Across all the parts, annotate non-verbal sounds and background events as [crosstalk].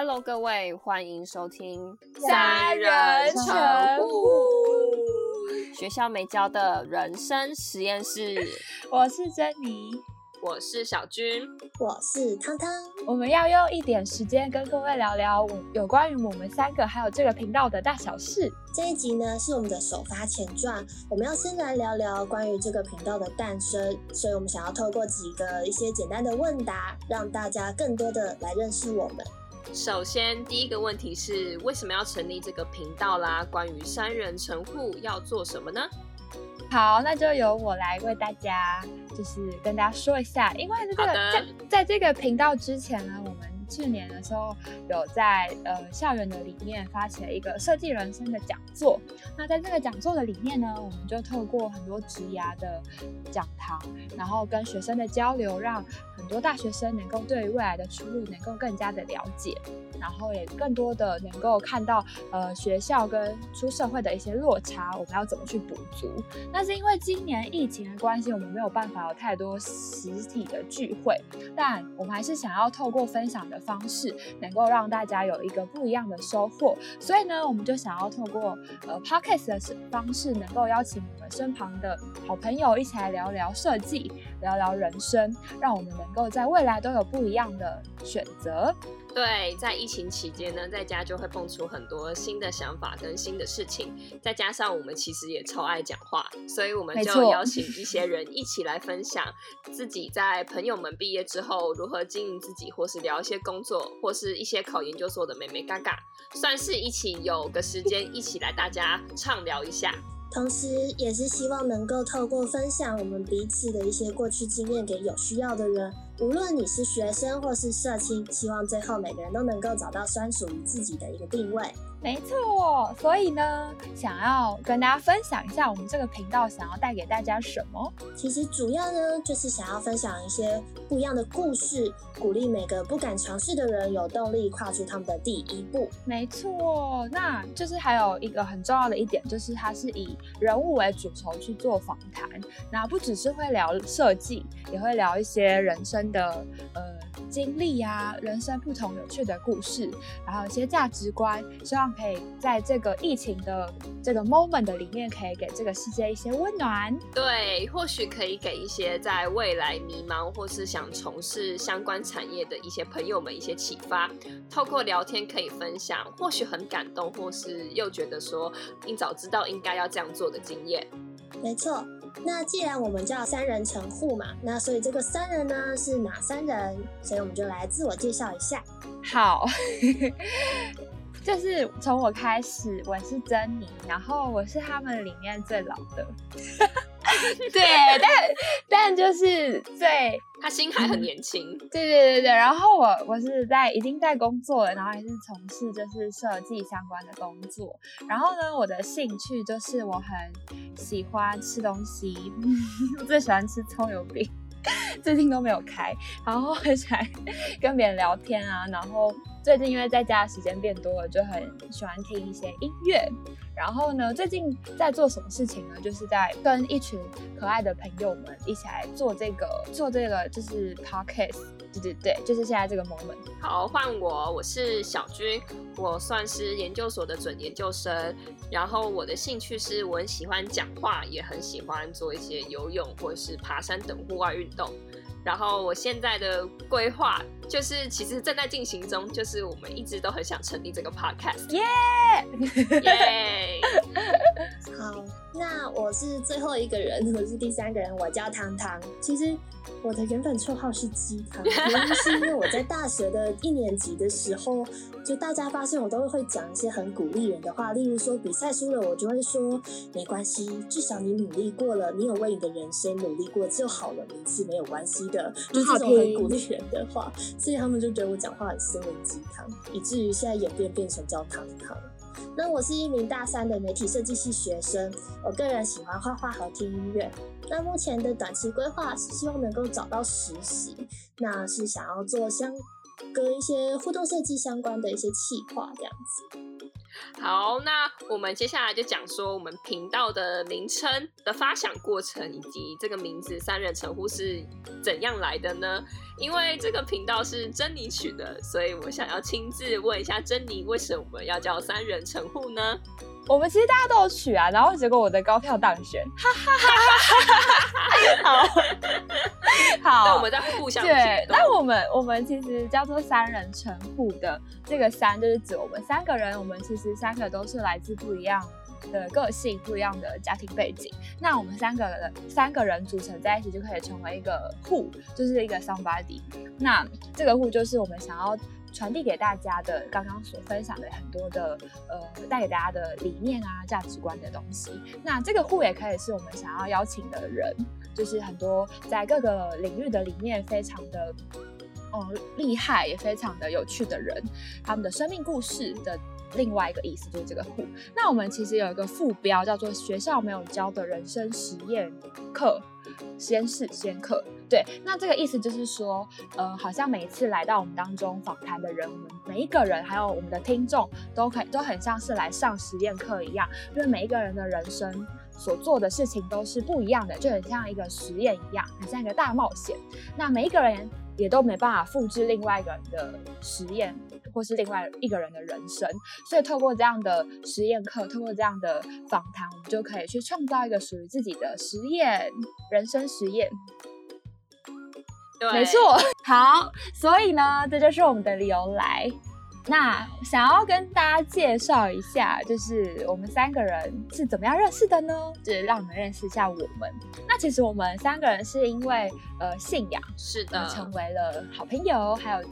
Hello，各位，欢迎收听三人成虎学校没教的人生实验室。[laughs] 我是珍妮，我是小军，我是汤汤。我们要用一点时间跟各位聊聊我有关于我们三个还有这个频道的大小事。这一集呢是我们的首发前传，我们要先来聊聊关于这个频道的诞生，所以我们想要透过几个一些简单的问答，让大家更多的来认识我们。首先，第一个问题是为什么要成立这个频道啦？关于三人成户要做什么呢？好，那就由我来为大家，就是跟大家说一下，因为这个在在这个频道之前呢，我们去年的时候有在呃校园的里面发起了一个设计人生的讲座。那在这个讲座的里面呢，我们就透过很多职涯的讲堂，然后跟学生的交流，让很多大学生能够对于未来的出路能够更加的了解，然后也更多的能够看到呃学校跟出社会的一些落差，我们要怎么去补足。那是因为今年疫情的关系，我们没有办法有太多实体的聚会，但我们还是想要透过分享的方式，能够让大家有一个不一样的收获。所以呢，我们就想要透过呃 podcast 的方式，能够邀请我们身旁的好朋友一起来聊聊设计，聊聊人生，让我们能够在未来都有不一样的选择。对，在疫情期间呢，在家就会蹦出很多新的想法跟新的事情，再加上我们其实也超爱讲话，所以我们就邀请一些人一起来分享自己在朋友们毕业之后如何经营自己，或是聊一些工作，或是一些考研究所的妹妹嘎嘎，算是一起有个时间一起来大家畅聊一下。同时，也是希望能够透过分享我们彼此的一些过去经验给有需要的人，无论你是学生或是社青，希望最后每个人都能够找到专属于自己的一个定位。没错，所以呢，想要跟大家分享一下我们这个频道想要带给大家什么。其实主要呢，就是想要分享一些不一样的故事，鼓励每个不敢尝试的人有动力跨出他们的第一步。没错，那就是还有一个很重要的一点，就是它是以人物为主轴去做访谈，那不只是会聊设计，也会聊一些人生的呃经历啊，人生不同有趣的故事，然后一些价值观，希望可以在这个疫情的这个 moment 的里面，可以给这个世界一些温暖。对，或许可以给一些在未来迷茫或是想从事相关产业的一些朋友们一些启发。透过聊天可以分享，或许很感动，或是又觉得说应早知道应该要这样做的经验。没错，那既然我们叫三人成户嘛，那所以这个三人呢是哪三人？所以我们就来自我介绍一下。好，[laughs] 就是从我开始，我是珍妮，然后我是他们里面最老的。[laughs] 对，但但就是最他心还很年轻，对对对对，然后我我是在已经在工作了，然后也是从事就是设计相关的工作。然后呢，我的兴趣就是我很喜欢吃东西，我 [laughs] 最喜欢吃葱油饼，[laughs] 最近都没有开，然后很喜欢跟别人聊天啊。然后最近因为在家的时间变多了，就很喜欢听一些音乐。然后呢，最近在做什么事情呢？就是在跟一群可爱的朋友们一起来做这个做这个就是 podcast，对对对，就是现在这个 moment。好，换我，我是小军，我算是研究所的准研究生。然后我的兴趣是我很喜欢讲话，也很喜欢做一些游泳或者是爬山等户外运动。然后我现在的规划就是，其实正在进行中，就是我们一直都很想成立这个 podcast，耶、耶！[laughs] 好，那我是最后一个人，我是第三个人，我叫汤汤。其实我的原本绰号是鸡汤，原因是因为我在大学的一年级的时候，就大家发现我都会讲一些很鼓励人的话，例如说比赛输了，我就会说没关系，至少你努力过了，你有为你的人生努力过就好了，名次没有关系的，就这种很鼓励人的话，所以他们就觉得我讲话很心灵鸡汤，以至于现在演变变成叫汤汤。那我是一名大三的媒体设计系学生，我个人喜欢画画和听音乐。那目前的短期规划是希望能够找到实习，那是想要做相跟一些互动设计相关的一些企划这样子。好，那我们接下来就讲说我们频道的名称的发想过程，以及这个名字“三人成呼”是怎样来的呢？因为这个频道是珍妮取的，所以我想要亲自问一下珍妮，为什么要叫“三人成呼”呢？我们其实大家都有取啊，然后结果我的高票当选，哈哈哈哈哈哈好，好，那我们再互相对，那我们我们其实叫做三人成户的这个三就是指我们三个人，我们其实三个都是来自不一样的个性、不一样的家庭背景，那我们三个人三个人组成在一起就可以成为一个户，就是一个 somebody，那这个户就是我们想要。传递给大家的刚刚所分享的很多的呃，带给大家的理念啊、价值观的东西。那这个户也可以是我们想要邀请的人，就是很多在各个领域的理念非常的嗯厉害，也非常的有趣的人，他们的生命故事的另外一个意思就是这个户。那我们其实有一个副标叫做“学校没有教的人生实验课”。先试先课，对，那这个意思就是说，呃，好像每一次来到我们当中访谈的人，我们每一个人，还有我们的听众，都可以都很像是来上实验课一样，因为每一个人的人生所做的事情都是不一样的，就很像一个实验一样，很像一个大冒险。那每一个人也都没办法复制另外一个人的实验。或是另外一个人的人生，所以透过这样的实验课，透过这样的访谈，我们就可以去创造一个属于自己的实验人生实验。对，没错。[laughs] 好，所以呢，这就是我们的理由来。那想要跟大家介绍一下，就是我们三个人是怎么样认识的呢？就是让你们认识一下我们。那其实我们三个人是因为呃信仰，是的，成为了好朋友，还有。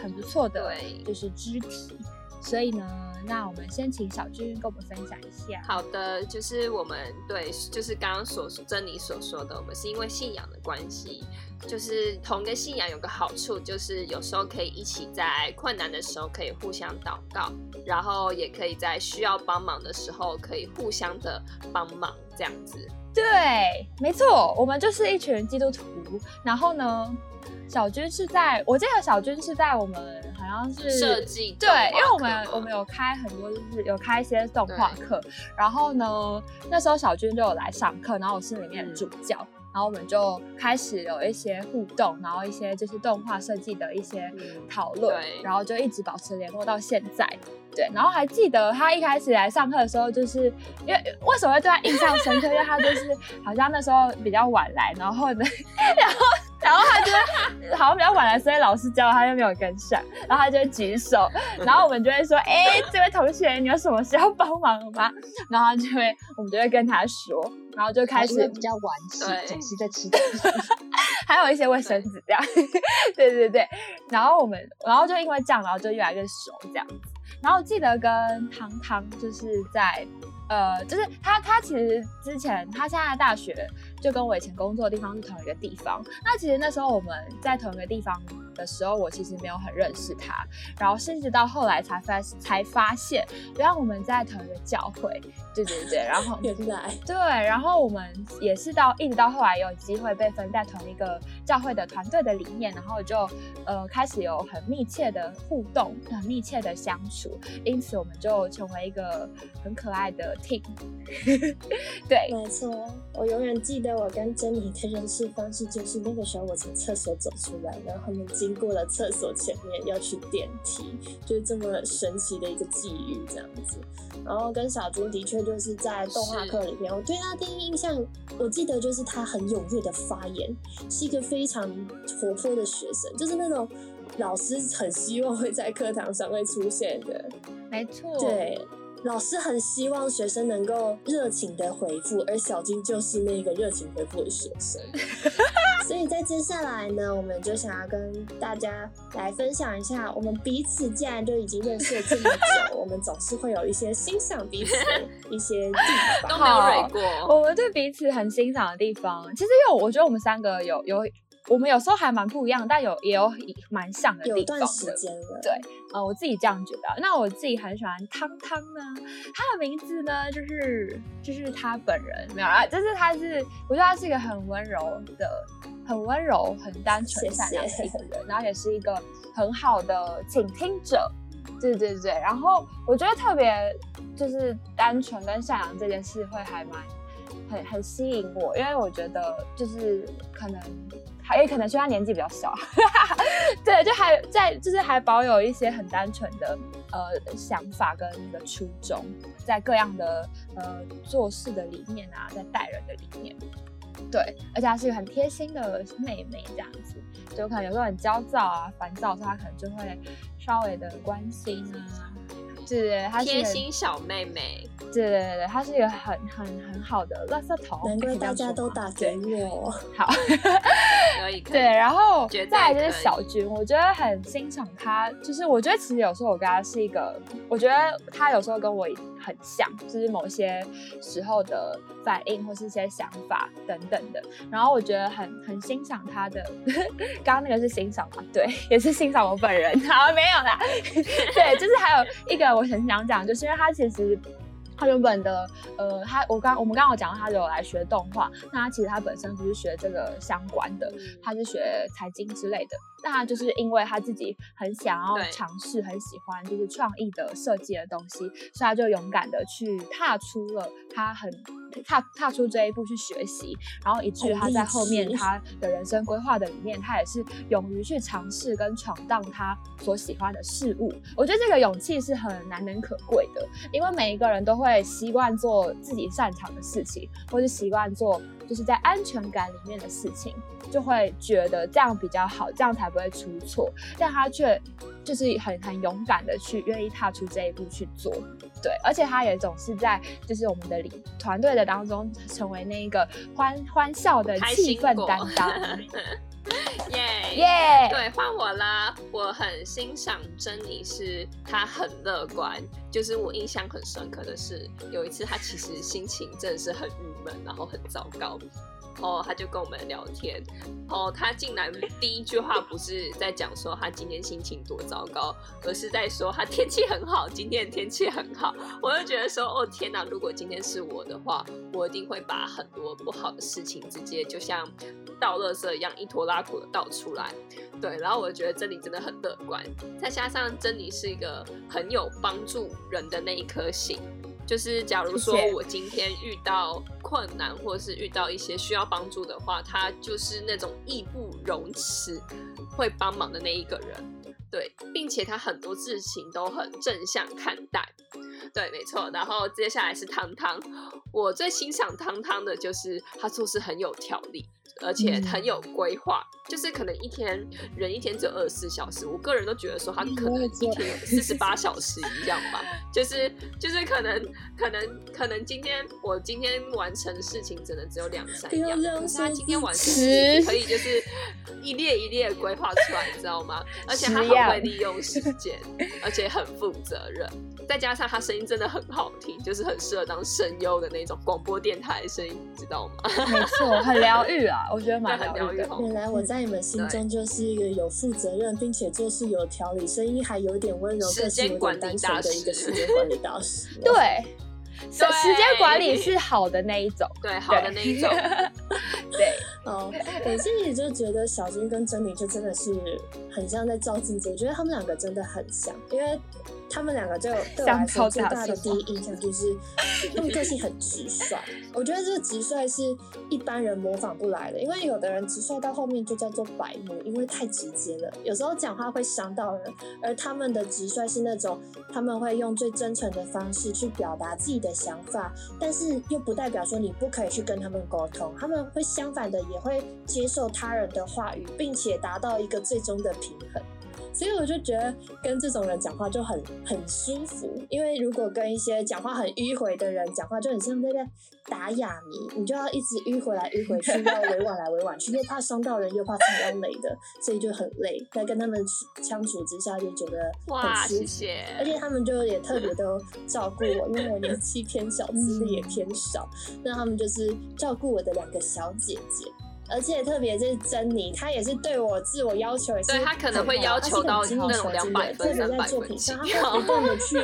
很不错的，就是肢体。所以呢，那我们先请小军跟我们分享一下。好的，就是我们对，就是刚刚所珍妮所说的，我们是因为信仰的关系，就是同一个信仰有个好处，就是有时候可以一起在困难的时候可以互相祷告，然后也可以在需要帮忙的时候可以互相的帮忙，这样子。对，没错，我们就是一群基督徒。然后呢？小军是在，我记得小军是在我们好像是设计，对，因为我们我们有开很多，就是有开一些动画课，然后呢，那时候小军就有来上课，然后我是里面的主教，然后我们就开始有一些互动，然后一些就是动画设计的一些讨论，然后就一直保持联络到现在，对，然后还记得他一开始来上课的时候，就是因为为什么会对他印象深刻，因为他就是好像那时候比较晚来，然后呢，[laughs] 然后。然后他就好像比较晚来，所以老师教他又没有跟上，然后他就会举手，然后我们就会说：“哎，这位同学，你有什么需要帮忙吗？” [laughs] 然后就会我们就会跟他说，然后就开始比较晚起，总是在吃还有一些卫生纸这样，对对对。然后我们，然后就因为这样，然后就越来越熟这样子。然后记得跟汤汤就是在。呃，就是他，他其实之前他现在大学就跟我以前工作的地方是同一个地方。那其实那时候我们在同一个地方的时候，我其实没有很认识他，然后甚至到后来才发才发现，原来我们在同一个教会。对对对，然后 [laughs] 原来对，然后我们也是到一直到后来有机会被分在同一个教会的团队的里面，然后就呃开始有很密切的互动，很密切的相处，因此我们就成为一个很可爱的 team。[laughs] 对，没错，我永远记得我跟珍妮的认识方式，就是那个时候我从厕所走出来，然后他们经过了厕所前面要去电梯，就是这么神奇的一个际遇这样子。然后跟小猪的确。就是在动画课里面，我对他第一印象，我记得就是他很踊跃的发言，是一个非常活泼的学生，就是那种老师很希望会在课堂上会出现的。没错，对。老师很希望学生能够热情的回复，而小金就是那个热情回复的学生。[laughs] 所以在接下来呢，我们就想要跟大家来分享一下，我们彼此既然都已经认识了这么久，我们总是会有一些欣赏彼此的 [laughs] 一些地方。都没有蕊过。我们对彼此很欣赏的地方，其实因为我觉得我们三个有有我们有时候还蛮不一样，但有也有蛮像的地方有段时间了。对，呃，我自己这样觉得。那我自己很喜欢汤汤呢，他的名字呢，就是就是他本人没有啊，就是他是，我觉得他是一个很温柔的、很温柔、很单纯、善良的一个人，然后也是一个很好的倾听者。对对对，然后我觉得特别就是单纯跟善良这件事会还蛮很很吸引我，因为我觉得就是可能还也可能是他年纪比较小，[laughs] 对，就还在就是还保有一些很单纯的呃想法跟那个初衷，在各样的呃做事的理念啊，在待人的理念，对，而且她是个很贴心的妹妹这样子，就可能有时候很焦躁啊、烦躁的时候，她可能就会。稍微的关心啊，对对，她是贴心小妹妹，对对对对，她是一个很很很好的垃圾桶，难怪大家都打给我。好，[laughs] 可以，对，然后再来就是小军，我觉得很欣赏他，就是我觉得其实有时候我跟他是一个，我觉得他有时候跟我很像，就是某些时候的反应或是一些想法等等的，然后我觉得很很欣赏他的，[laughs] 刚刚那个是欣赏吗？对，[laughs] 也是欣赏我本人，好没有啦。[laughs] 对，就是还有一个我很想讲，就是因为他其实他原本的呃，他我刚我们刚刚有讲到他有来学动画，那他其实他本身不是学这个相关的，他是学财经之类的。那他就是因为他自己很想要尝试，很喜欢就是创意的设计的东西，所以他就勇敢的去踏出了他很。踏踏出这一步去学习，然后以至于他在后面他的人生规划的里面，他也是勇于去尝试跟闯荡他所喜欢的事物。我觉得这个勇气是很难能可贵的，因为每一个人都会习惯做自己擅长的事情，或是习惯做就是在安全感里面的事情，就会觉得这样比较好，这样才不会出错。但他却就是很很勇敢的去愿意踏出这一步去做。对，而且他也总是在就是我们的里团队的当中成为那一个欢欢笑的气氛担当。[laughs] [laughs] 耶 [laughs] 耶！对，换我啦！我很欣赏珍妮，是她很乐观。就是我印象很深刻的是，有一次她其实心情真的是很郁闷，然后很糟糕。哦，他就跟我们聊天。哦，他进来第一句话不是在讲说他今天心情多糟糕，而是在说他天气很好，今天天气很好。我就觉得说，哦天哪，如果今天是我的话，我一定会把很多不好的事情直接就像倒垃圾一样一拖拉苦的倒出来。对，然后我觉得珍妮真的很乐观，再加上珍妮是一个很有帮助人的那一颗心。就是假如说我今天遇到困难，或者是遇到一些需要帮助的话，他就是那种义不容辞会帮忙的那一个人，对，并且他很多事情都很正向看待，对，没错。然后接下来是汤汤，我最欣赏汤汤的就是他做事很有条理。而且很有规划，就是可能一天人一天只有二十四小时，我个人都觉得说他可能一天有四十八小时一样吧，就是就是可能可能可能今天我今天完成事情只能只有两三样，可是他今天完成可以就是一列一列规划出来，你知道吗？而且他很会利用时间，而且很负责任，再加上他声音真的很好听，就是很适合当声优的那种广播电台声音，知道吗？[laughs] 没错，很疗愈啊。我觉得蛮疗愈的。原来我在你们心中就是一个有负责任，并且做事有条理，声音还有点温柔，个性有点单纯的一个时间管理大师。[laughs] 对，时间管理是好的那一种，对，好的那一种。[laughs] 对，哦，我自己就觉得小金跟珍妮就真的是很像在照镜子，我觉得他们两个真的很像，因为。他们两个就对我来说最大的第一印象就是，他们个性很直率。我觉得这个直率是一般人模仿不来的，因为有的人直率到后面就叫做白目，因为太直接了，有时候讲话会伤到人。而他们的直率是那种他们会用最真诚的方式去表达自己的想法，但是又不代表说你不可以去跟他们沟通。他们会相反的也会接受他人的话语，并且达到一个最终的平衡。所以我就觉得跟这种人讲话就很很舒服，因为如果跟一些讲话很迂回的人讲话，就很像在打哑谜，你就要一直迂回来迂回去，要委婉来委婉去，又怕伤到人，又怕踩到雷的，所以就很累。在跟他们相处之下，就觉得很舒服，而且他们就也特别的照顾我，因为我年纪偏小，资历也偏少，那他们就是照顾我的两个小姐姐。而且特别是珍妮，她也是对我自我要求也是对她可能会要求到那种两百分、特别在作品上，她会不断的去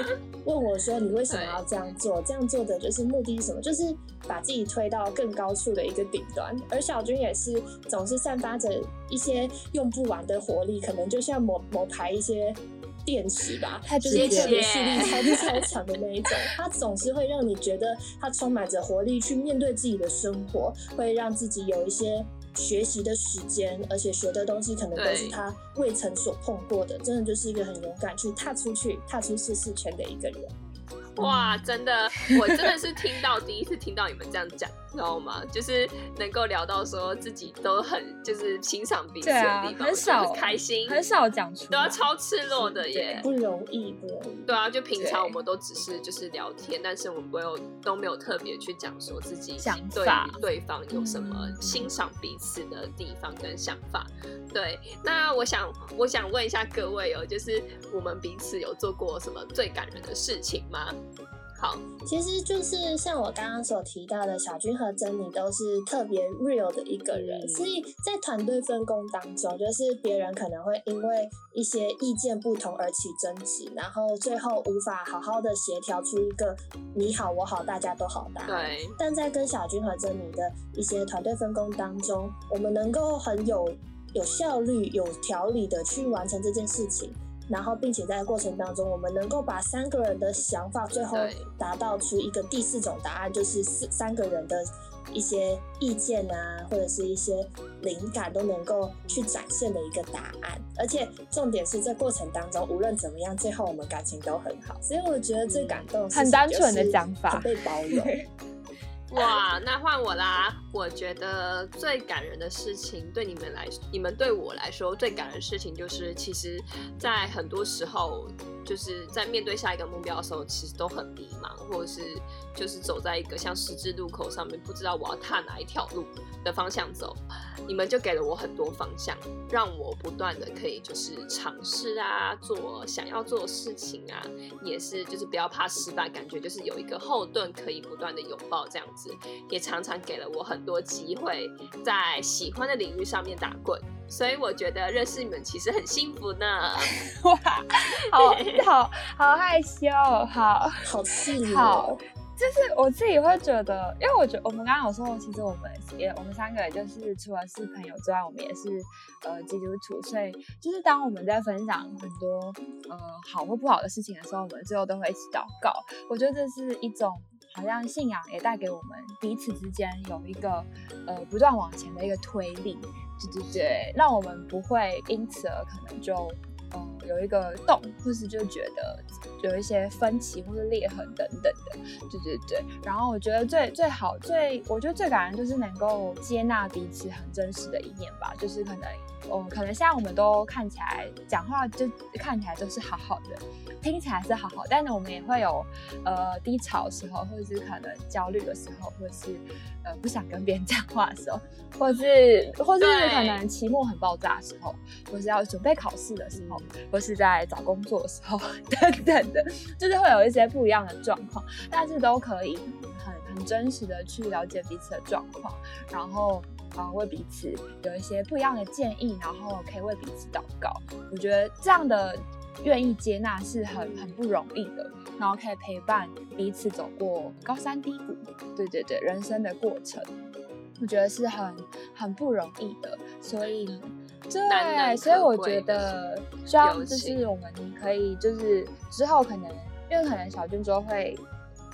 问我说：“你为什么要这样做？这样做的就是目的是什么？就是把自己推到更高处的一个顶端。”而小军也是总是散发着一些用不完的活力，可能就像某某排一些。电池吧，他就是特别蓄力超超强的那一种，他总是会让你觉得他充满着活力去面对自己的生活，会让自己有一些学习的时间，而且学的东西可能都是他未曾所碰过的，真的就是一个很勇敢去踏出去、踏出舒适圈的一个人。哇，真的，我真的是听到第一次听到你们这样讲。知道吗？就是能够聊到说自己都很就是欣赏彼此的地方，很少开心，很少讲出，都要超赤裸的耶，不容易，的。对啊，就平常我们都只是就是聊天，但是我们没有都没有特别去讲说自己想对对方有什么欣赏彼此的地方跟想法。对，那我想我想问一下各位哦，就是我们彼此有做过什么最感人的事情吗？好，其实就是像我刚刚所提到的，小军和珍妮都是特别 real 的一个人，所以在团队分工当中，就是别人可能会因为一些意见不同而起争执，然后最后无法好好的协调出一个你好我好大家都好的。对。但在跟小军和珍妮的一些团队分工当中，我们能够很有有效率、有条理的去完成这件事情。然后，并且在过程当中，我们能够把三个人的想法最后达到出一个第四种答案，就是四三个人的一些意见啊，或者是一些灵感都能够去展现的一个答案。而且重点是，在过程当中，无论怎么样，最后我们感情都很好。所以我觉得最感动，很单纯的讲法，被包容。[laughs] [laughs] 哇，那换我啦！我觉得最感人的事情，对你们来，你们对我来说最感人的事情，就是其实，在很多时候，就是在面对下一个目标的时候，其实都很迷茫，或者是就是走在一个像十字路口上面，不知道我要踏哪一条路的方向走。你们就给了我很多方向，让我不断的可以就是尝试啊，做想要做的事情啊，也是就是不要怕失败，感觉就是有一个后盾可以不断的拥抱这样子，也常常给了我很多机会在喜欢的领域上面打滚，所以我觉得认识你们其实很幸福呢。[laughs] 哇，好 [laughs] 好好害羞，好好气好。就是我自己会觉得，因为我觉得我们刚刚有说，其实我们也我们三个也就是除了是朋友之外，我们也是呃基督徒，所以就是当我们在分享很多呃好或不好的事情的时候，我们最后都会一起祷告。我觉得这是一种好像信仰也带给我们彼此之间有一个呃不断往前的一个推力，对对对，那我们不会因此而可能就。有一个洞，或是就觉得有一些分歧或是裂痕等等的，对对对。然后我觉得最最好最，我觉得最感人就是能够接纳彼此很真实的一面吧，就是可能。哦，可能现在我们都看起来讲话就看起来都是好好的，听起来是好好，但是我们也会有呃低潮的时候，或者是可能焦虑的时候，或者是呃不想跟别人讲话的时候，或是或者是可能期末很爆炸的时候，或是要准备考试的时候，或是在找工作的时候 [laughs] 等等的，就是会有一些不一样的状况，但是都可以很很真实的去了解彼此的状况，然后。啊，为彼此有一些不一样的建议，然后可以为彼此祷告。我觉得这样的愿意接纳是很很不容易的，然后可以陪伴彼此走过高山低谷，对对对，人生的过程，我觉得是很很不容易的。所以，对，所以我觉得希望就是我们可以就是之后可能，因为可能小军后会。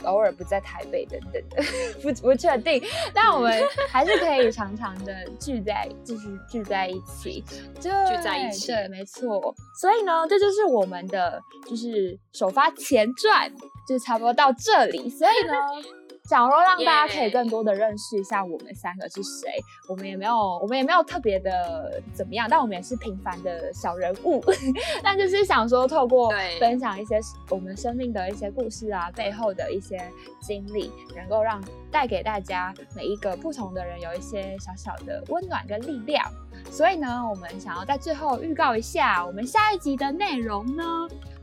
偶尔不在台北等等的，不不确定，但我们 [laughs] 还是可以常常的聚在，继续聚在一起，聚在一起，对，没错。所以呢，这就是我们的就是首发前传，就差不多到这里。所以呢。想说让大家可以更多的认识一下我们三个是谁，我们也没有，我们也没有特别的怎么样，但我们也是平凡的小人物，[laughs] 但就是想说透过分享一些我们生命的一些故事啊，背后的一些经历，能够让带给大家每一个不同的人有一些小小的温暖跟力量。所以呢，我们想要在最后预告一下我们下一集的内容呢。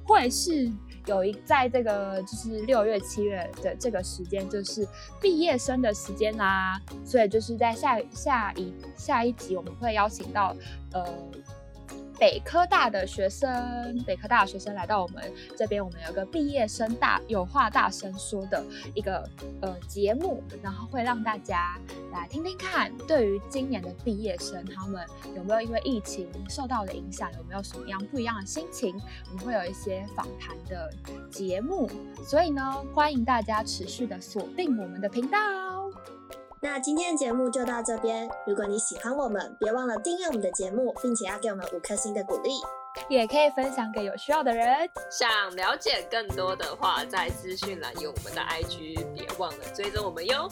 会是有一在这个就是六月七月的这个时间，就是毕业生的时间啦。所以就是在下下一下一集，我们会邀请到呃。北科大的学生，北科大的学生来到我们这边，我们有个毕业生大有话大声说的一个呃节目，然后会让大家来听听看，对于今年的毕业生，他们有没有因为疫情受到的影响，有没有什么样不一样的心情？我们会有一些访谈的节目，所以呢，欢迎大家持续的锁定我们的频道。那今天的节目就到这边。如果你喜欢我们，别忘了订阅我们的节目，并且要给我们五颗星的鼓励，也可以分享给有需要的人。想了解更多的话，在资讯栏有我们的 IG，别忘了追踪我们哟。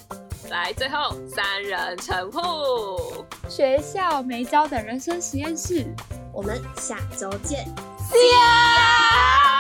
来，最后三人成户，学校没教的人生实验室，我们下周见，See you。